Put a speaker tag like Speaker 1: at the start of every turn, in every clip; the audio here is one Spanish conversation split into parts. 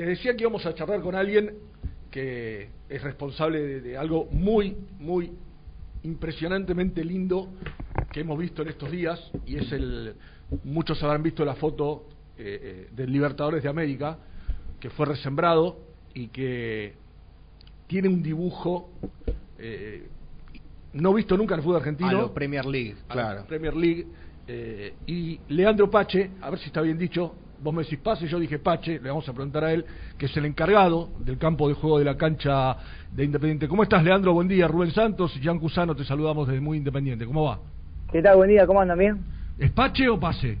Speaker 1: les decía que íbamos a charlar con alguien que es responsable de, algo muy, muy impresionantemente lindo que hemos visto en estos días y es el muchos habrán visto la foto eh, eh, del Libertadores de América que fue resembrado y que tiene un dibujo eh, no visto nunca en el fútbol argentino.
Speaker 2: A Premier League,
Speaker 1: claro. Premier League. Eh, y Leandro Pache, a ver si está bien dicho, vos me decís Pase, yo dije Pache, le vamos a preguntar a él, que es el encargado del campo de juego de la cancha de Independiente. ¿Cómo estás, Leandro? Buen día. Rubén Santos y Jan Cusano, te saludamos desde Muy Independiente. ¿Cómo va?
Speaker 3: ¿Qué tal? Buen día, ¿cómo andan bien?
Speaker 1: ¿Es Pache o Pase?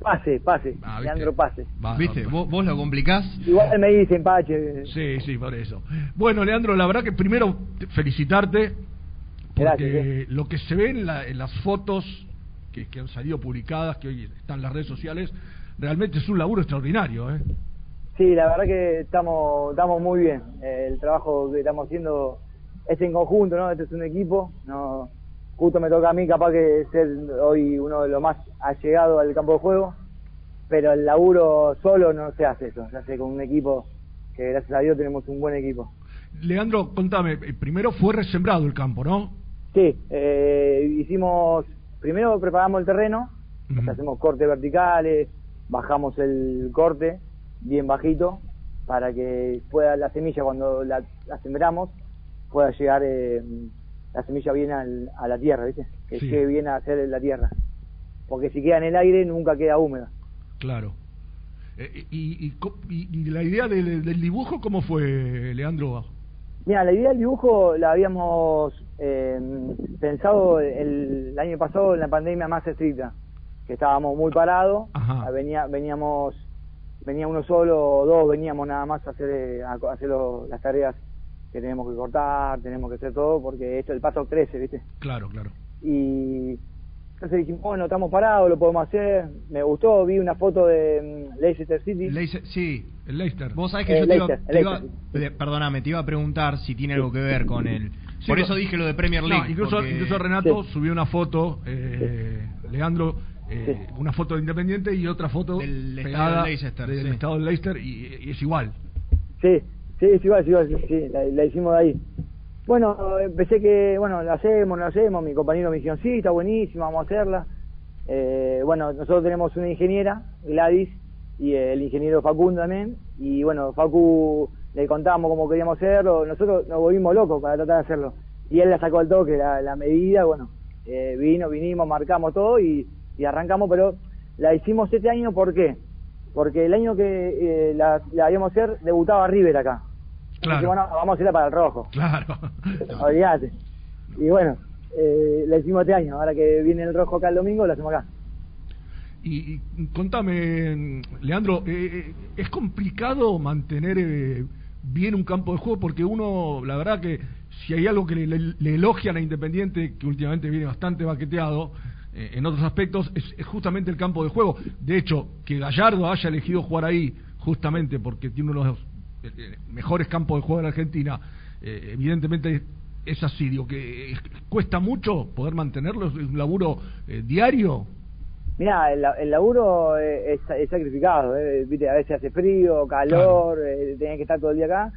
Speaker 3: Pase, pase, ah, Leandro Pase.
Speaker 2: ¿Viste? ¿Vos, ¿Vos, lo complicás?
Speaker 3: Igual me dicen Pache.
Speaker 1: Sí, sí, por eso. Bueno, Leandro, la verdad que primero felicitarte porque lo que se ve en, las fotos que, han salido publicadas, que hoy están en las redes sociales, realmente es un laburo extraordinario. ¿eh?
Speaker 3: Sí, la verdad que estamos, estamos muy bien. el trabajo que estamos haciendo es en conjunto, ¿no? Este es un equipo. no Justo me toca a mí capaz que ser hoy uno de los más allegados al campo de juego, pero el laburo solo no se hace eso, se hace con un equipo que gracias a Dios tenemos un buen equipo.
Speaker 1: Leandro, contame, primero fue resembrado el campo, ¿no?
Speaker 3: Sí, eh, hicimos, primero preparamos el terreno, hacemos cortes verticales, bajamos el corte bien bajito para que pueda la semilla cuando la, sembramos pueda llegar eh, la semilla bien a la tierra, ¿viste? Que llegue bien a hacer la tierra. Porque si queda en el aire nunca queda húmeda.
Speaker 1: Claro. Eh, y, y, la idea del, del dibujo cómo fue, Leandro?
Speaker 3: Mira, la idea del dibujo la habíamos eh, pensado el, año pasado en la pandemia más estricta, que estábamos muy parados, venía, veníamos, venía uno solo o dos, veníamos nada más a hacer, a hacer las tareas que tenemos que cortar, tenemos que hacer todo, porque esto el paso crece, ¿viste?
Speaker 1: Claro, claro.
Speaker 3: Y entonces dijimos, bueno, estamos parados, lo podemos hacer. Me gustó, vi una foto de mm, Leicester City.
Speaker 2: sí, el Leicester. Vos sabés que yo te, iba, perdóname, te iba a preguntar si tiene algo que ver con el... Por eso dije lo de Premier League.
Speaker 1: incluso, incluso Renato subió una foto, eh, Leandro, eh, una foto de Independiente y otra foto
Speaker 2: del estado del Leicester,
Speaker 1: del estado del Leicester y, es igual.
Speaker 3: Sí, sí, es igual, es igual, sí, la, la hicimos de ahí. Bueno, empecé que, bueno, lo hacemos, lo hacemos, mi compañero me dijo, sí, está buenísimo, vamos a hacerla. Eh, bueno, nosotros tenemos una ingeniera, Gladys, y el ingeniero Facundo también, y bueno, Facu le contamos cómo queríamos hacerlo, nosotros nos volvimos locos para tratar de hacerlo. Y él la sacó al toque, la, medida, bueno, eh, vino, vinimos, marcamos todo y, arrancamos, pero la hicimos este año, ¿por qué? Porque el año que eh, la, la íbamos a hacer, debutaba River acá.
Speaker 1: Claro.
Speaker 3: vamos a ir para el rojo.
Speaker 1: Claro.
Speaker 3: Olvídate. Y bueno, eh, la hicimos este año. Ahora que viene el rojo acá el domingo, la hacemos acá.
Speaker 1: Y, contame, Leandro, eh, eh, ¿es complicado mantener eh, bien un campo de juego? Porque uno, la verdad que si hay algo que le, le, elogia a la Independiente, que últimamente viene bastante baqueteado, en otros aspectos, es, es, justamente el campo de juego. De hecho, que Gallardo haya elegido jugar ahí, justamente porque tiene uno de los mejores campos de juego en Argentina, eh, evidentemente es así, digo que cuesta mucho poder mantenerlo, es un laburo eh, diario.
Speaker 3: Mira, el, laburo es, sacrificado, eh, ¿viste? a veces hace frío, calor, tenés que estar todo el día acá,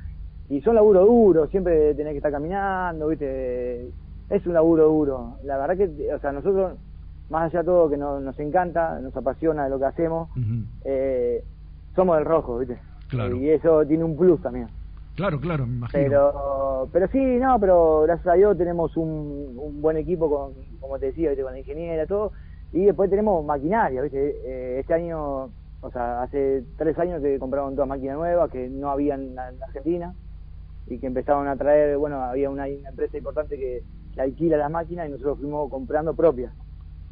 Speaker 3: y son laburo duro, siempre tenés que estar caminando, ¿viste? es un laburo duro. La verdad que, o sea, nosotros, más allá de todo que nos encanta, nos apasiona lo que hacemos, somos del rojo, ¿viste? Y eso tiene un plus también.
Speaker 1: Claro, claro, me imagino.
Speaker 3: Pero, pero sí, no, pero gracias a Dios tenemos un, un buen equipo, con, como te decía, con la ingeniera, todo. Y después tenemos maquinaria, ¿viste? Eh, este año, o sea, hace tres años que compraron dos máquinas nuevas que no habían en, Argentina y que empezaron a traer, bueno, había una, empresa importante que, alquila las máquinas y nosotros fuimos comprando propias.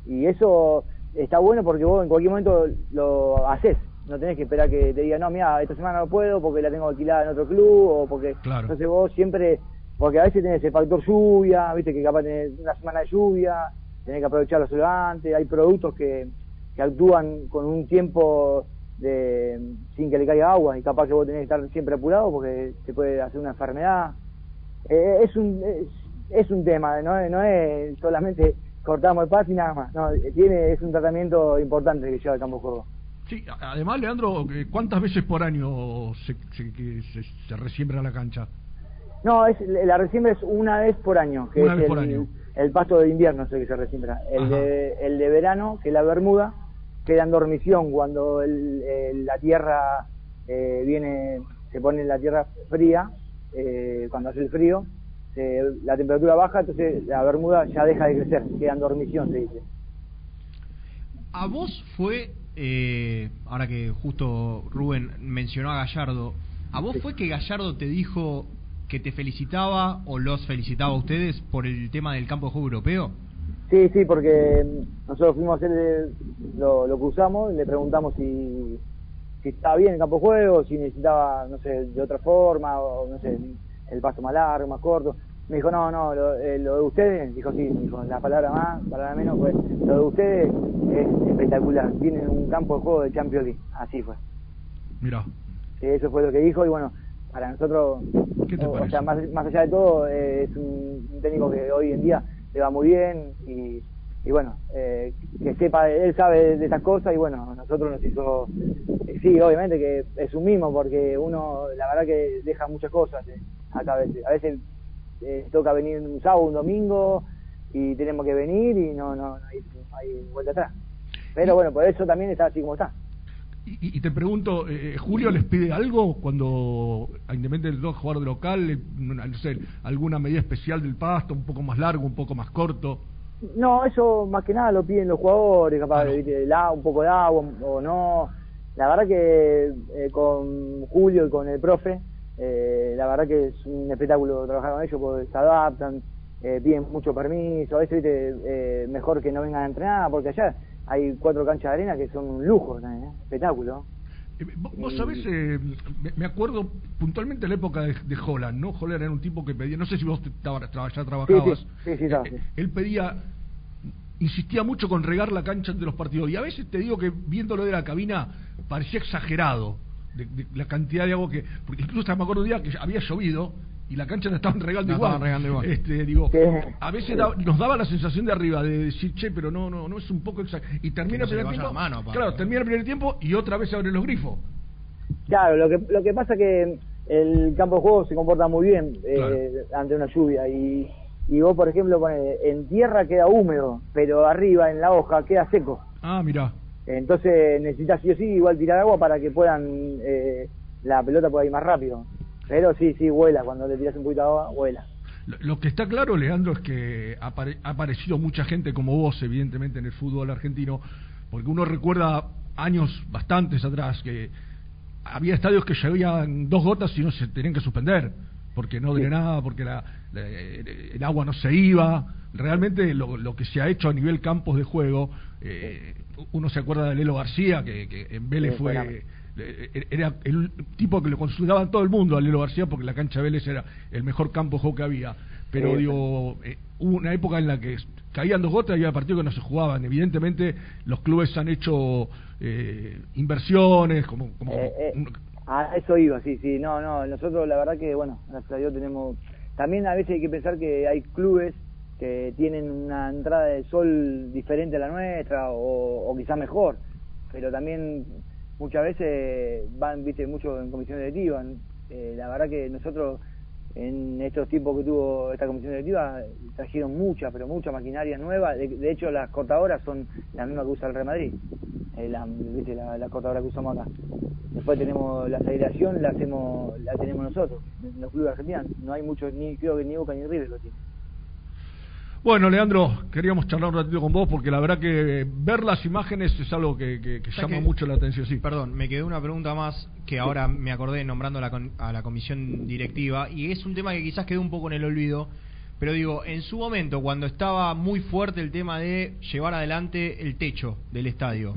Speaker 3: Y eso está bueno porque vos en cualquier momento lo haces no tenés que esperar que te diga, no, mira, esta semana no puedo porque la tengo alquilada en otro club o porque...
Speaker 1: Claro.
Speaker 3: Entonces vos siempre, porque a veces tenés el factor lluvia, viste que capaz tenés una semana de lluvia, tenés que aprovecharlo solo antes, hay productos que, que actúan con un tiempo de sin que le caiga agua y capaz que vos tenés que estar siempre apurado porque te puede hacer una enfermedad. Eh, es un es, un tema, no, no es solamente cortamos el paso y nada más, no, tiene es un tratamiento importante que lleva el campo de juego.
Speaker 1: Sí, además, Leandro, ¿cuántas veces por año se, se, se, resiembra la cancha?
Speaker 3: No, es, la resiembra es una vez por año, que
Speaker 1: una
Speaker 3: es
Speaker 1: vez
Speaker 3: el,
Speaker 1: por año.
Speaker 3: el pasto de invierno que se resiembra. El de, el de verano, que es la bermuda, queda en dormición cuando el, la tierra eh, viene, se pone la tierra fría, eh, cuando hace el frío, la temperatura baja, entonces la bermuda ya deja de crecer, queda en dormición, se dice.
Speaker 2: ¿A vos fue, eh, ahora que justo Rubén mencionó a Gallardo, ¿a vos fue que Gallardo te dijo que te felicitaba o los felicitaba a ustedes por el tema del campo de juego europeo?
Speaker 3: Sí, sí, porque nosotros fuimos a hacer, lo, lo cruzamos y le preguntamos si, si estaba bien el campo de juego, si necesitaba, no sé, de otra forma, o no sé, el paso más largo, más corto. Me dijo, no, no, lo, eh, lo de ustedes, dijo sí, dijo, la palabra más, palabra menos, pues lo de ustedes es espectacular, tienen un campo de juego de Champions League, así fue.
Speaker 1: Mira.
Speaker 3: eso fue lo que dijo y bueno, para nosotros, o, sea, más, más, allá de todo, eh, es un, técnico que hoy en día le va muy bien y, y bueno, eh, que sepa, él sabe de esas cosas y bueno, nosotros nos hizo, eh, sí, obviamente que es un mismo porque uno, la verdad que deja muchas cosas acá a veces, a veces eh, toca venir un sábado, un domingo y tenemos que venir y no, no, no, hay, vuelta atrás. Pero bueno, por eso también está así como está.
Speaker 1: Y, te pregunto, eh, ¿Julio les pide algo cuando, independientemente del dos jugador de local, no sé, alguna medida especial del pasto, un poco más largo, un poco más corto?
Speaker 3: No, eso más que nada lo piden los jugadores, capaz de un poco de agua o no. La verdad que eh, con Julio y con el profe, eh, la verdad que es un espectáculo trabajar con ellos porque se adaptan, eh, piden mucho permiso, a veces eh, mejor que no vengan a entrenar porque allá hay cuatro canchas de arena que son un lujo, ¿eh? espectáculo.
Speaker 1: Eh, vos sabés, me acuerdo puntualmente la época de, Holland, ¿no? Holland era un tipo que pedía, no sé si vos ya trabajabas,
Speaker 3: sí, sí,
Speaker 1: él pedía, insistía mucho con regar la cancha ante los partidos, y a veces te digo que viéndolo de la cabina parecía exagerado de, la cantidad de agua que. Porque incluso me acuerdo un día que había llovido y la cancha la estaban regando igual.
Speaker 2: igual.
Speaker 1: Este, digo, a veces nos daba la sensación de arriba de decir, che, pero no, no, no es un poco exagerado. Y termina el primer tiempo. claro, termina el primer tiempo y otra vez se abren los grifos.
Speaker 3: Claro, lo que, lo que pasa que el campo de juego se comporta muy bien eh, ante una lluvia y, y vos, por ejemplo, en tierra queda húmedo, pero arriba en la hoja queda seco.
Speaker 1: Ah, mira.
Speaker 3: Entonces necesitas sí o sí igual tirar agua para que puedan eh, la pelota pueda ir más rápido. Pero sí, sí, vuela. Cuando le tiras un poquito de agua, vuela.
Speaker 1: Lo, que está claro, Leandro, es que ha, aparecido mucha gente como vos, evidentemente, en el fútbol argentino, porque uno recuerda años bastantes atrás que había estadios que llevían dos gotas y no se tenían que suspender, porque no drenaba, porque la, el agua no se iba. Realmente lo, lo que se ha hecho a nivel campos de juego eh, uno se acuerda de Lelo García, que, en Vélez fue eh, era el tipo que lo consultaban todo el mundo a Lelo García porque la cancha de Vélez era el mejor campo de juego que había. Pero digo, eh, hubo una época en la que caían dos gotas y había partidos que no se jugaban. Evidentemente los clubes han hecho eh, inversiones, como... como
Speaker 3: a eso iba, sí, sí. No, no, nosotros la verdad que, bueno, gracias a Dios tenemos... También a veces hay que pensar que hay clubes que tienen una entrada de sol diferente a la nuestra o, o quizá mejor, pero también muchas veces van, viste, mucho en comisión directiva. Eh, la verdad que nosotros en estos tiempos que tuvo esta comisión directiva trajeron mucha, pero mucha maquinaria nueva. De, hecho, las cortadoras son las mismas que usa el Real Madrid, eh, la, ¿viste? La, la, cortadora que usamos acá. Después tenemos la aceleración, la hacemos, la tenemos nosotros, en los clubes argentinos. No hay muchos, ni creo que ni Boca ni River lo tienen.
Speaker 1: Bueno, Leandro, queríamos charlar un ratito con vos porque la verdad que ver las imágenes es algo que, llama mucho la atención. Sí.
Speaker 2: Perdón, me quedó una pregunta más que ahora me acordé nombrando a la, comisión directiva y es un tema que quizás quedó un poco en el olvido, pero digo, en su momento, cuando estaba muy fuerte el tema de llevar adelante el techo del estadio,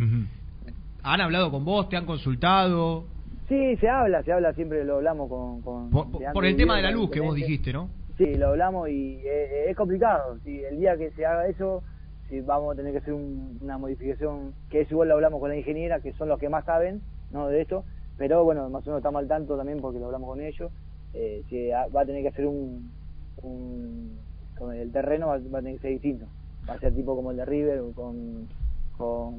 Speaker 2: ¿han hablado con vos? ¿Te han consultado?
Speaker 3: Sí, se habla, se habla, siempre lo hablamos con...
Speaker 2: por el tema de la luz que vos dijiste, ¿no?
Speaker 3: Sí, lo hablamos y es, complicado. Si el día que se haga eso, si vamos a tener que hacer una modificación, que es igual lo hablamos con la ingeniera, que son los que más saben no de esto, pero bueno, más o menos estamos al tanto también porque lo hablamos con ellos. Eh, si va a tener que hacer un, con el terreno va, a tener que ser distinto. Va a ser tipo como el de River, con, con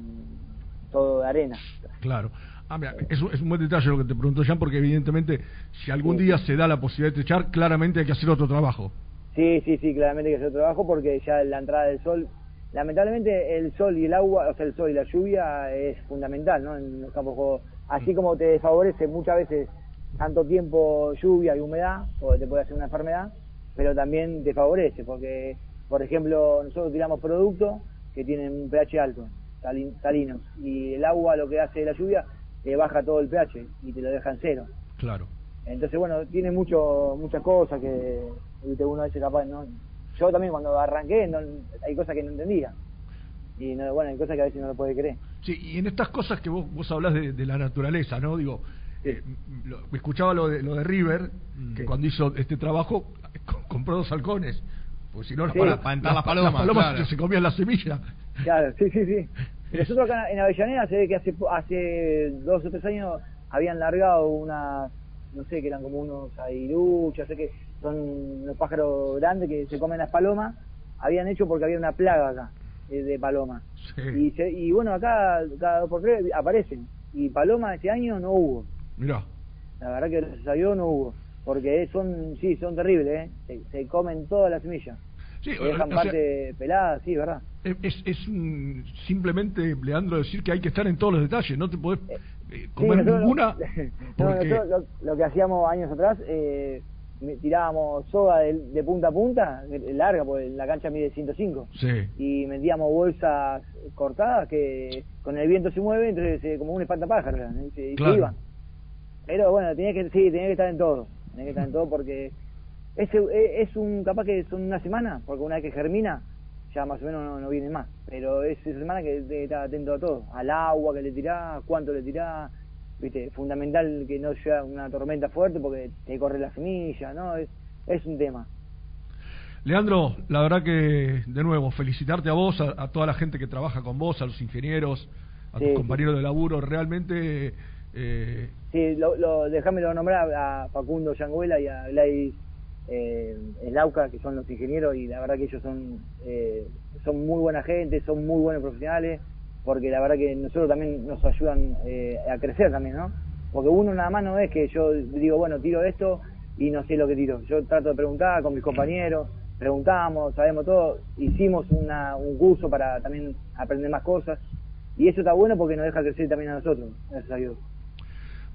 Speaker 3: todo de arena.
Speaker 1: Claro. Ah, mira, es, un, es un buen detalle lo que te pregunto, Jan, porque evidentemente si algún día se da la posibilidad de techar, claramente hay que hacer otro trabajo.
Speaker 3: Sí, sí, sí, claramente hay que hacer otro trabajo porque ya la entrada del sol, lamentablemente el sol y el agua, o sea, el sol y la lluvia es fundamental, ¿no? En los campos de juego. Así como te desfavorece muchas veces tanto tiempo lluvia y humedad, o te puede hacer una enfermedad, pero también te favorece, porque, por ejemplo, nosotros tiramos productos que tienen un pH alto, salinos, y el agua lo que hace la lluvia te baja todo el pH y te lo deja en cero.
Speaker 1: Claro.
Speaker 3: Entonces, bueno, tiene mucho muchas cosas que uno a veces capaz, ¿no? Yo también cuando arranqué no, hay cosas que no entendía. Y no, bueno, hay cosas que a veces no lo puede creer.
Speaker 1: Sí, y en estas cosas que vos, vos hablas de, la naturaleza, ¿no? Digo, eh, escuchaba lo de, lo de River, que cuando hizo este trabajo compró dos halcones. Pues si no,
Speaker 2: para, las, palomas,
Speaker 1: se comían la semilla.
Speaker 3: Claro, sí, sí, sí. Nosotros acá en Avellaneda se ve que hace, hace dos o tres años habían largado unas, no sé, que eran como unos airuchos, sé que son unos pájaros grandes que se comen las palomas, habían hecho porque había una plaga acá eh, de palomas. Y, y bueno, acá cada dos por tres aparecen. Y paloma este año no hubo.
Speaker 1: Mirá.
Speaker 3: La verdad que gracias a no hubo. Porque son, sí, son terribles, ¿eh? se comen todas las semillas. Sí, dejan parte pelada, sí, ¿verdad?
Speaker 1: Es, es simplemente, Leandro, decir que hay que estar en todos los detalles, no te podés eh, eh, comer ninguna.
Speaker 3: Lo, que hacíamos años atrás, eh, tirábamos soga de, punta a punta, larga, porque la cancha mide 105,
Speaker 1: sí.
Speaker 3: y metíamos bolsas cortadas que con el viento se mueve, entonces como un espantapájaro, y se, iban. Pero bueno, tenía que, sí, tenía que estar en todo, tenía que estar en todo porque es, es un, capaz que son una semana, porque una vez que germina, ya más o menos no, viene más. Pero es esa semana que que estar atento a todo, al agua que le tirás, cuánto le tirás, viste, fundamental que no sea una tormenta fuerte porque te corre la semilla, ¿no? Es, es un tema.
Speaker 1: Leandro, la verdad que, de nuevo, felicitarte a vos, a, toda la gente que trabaja con vos, a los ingenieros, a tus compañeros de laburo, realmente...
Speaker 3: Eh... Sí, lo, lo, déjame nombrar a Facundo Yanguela y a Gladys eh, el AUCA, que son los ingenieros, y la verdad que ellos son, eh, son muy buena gente, son muy buenos profesionales, porque la verdad que nosotros también nos ayudan eh, a crecer también, ¿no? Porque uno nada más no es que yo digo, bueno, tiro esto y no sé lo que tiro. Yo trato de preguntar con mis compañeros, preguntamos, sabemos todo, hicimos una, un curso para también aprender más cosas, y eso está bueno porque nos deja crecer también a nosotros, gracias a Dios.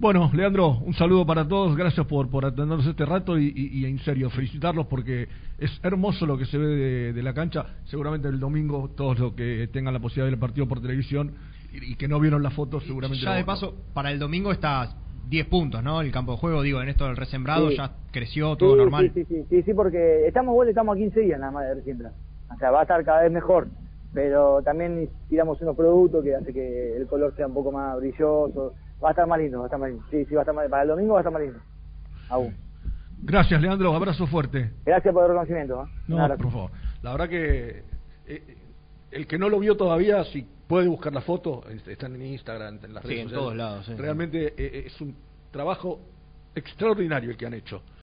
Speaker 1: Bueno, Leandro, un saludo para todos, gracias por, por atendernos este rato y, en serio, felicitarlos porque es hermoso lo que se ve de, la cancha. Seguramente el domingo todos los que tengan la posibilidad de ver el partido por televisión y, que no vieron las fotos seguramente...
Speaker 2: Ya de paso, para el domingo está 10 puntos, ¿no? El campo de juego, digo, en esto del resembrado ya creció, todo normal.
Speaker 3: Sí, sí, sí, sí, porque estamos vueltos, estamos a 15 días nada más de resiembra. O sea, va a estar cada vez mejor, pero también tiramos unos productos que hace que el color sea un poco más brilloso Va a estar más lindo, va a estar más lindo. Sí, sí, va a estar más, para el domingo va a estar más lindo. Aún.
Speaker 1: Gracias, Leandro. Abrazo fuerte.
Speaker 3: Gracias por el reconocimiento. ¿eh?
Speaker 1: No, por favor. La verdad que eh, el que no lo vio todavía, si puede buscar la foto, están en Instagram, en las redes
Speaker 2: sí, en todos lados.
Speaker 1: Realmente eh, es un trabajo extraordinario el que han hecho.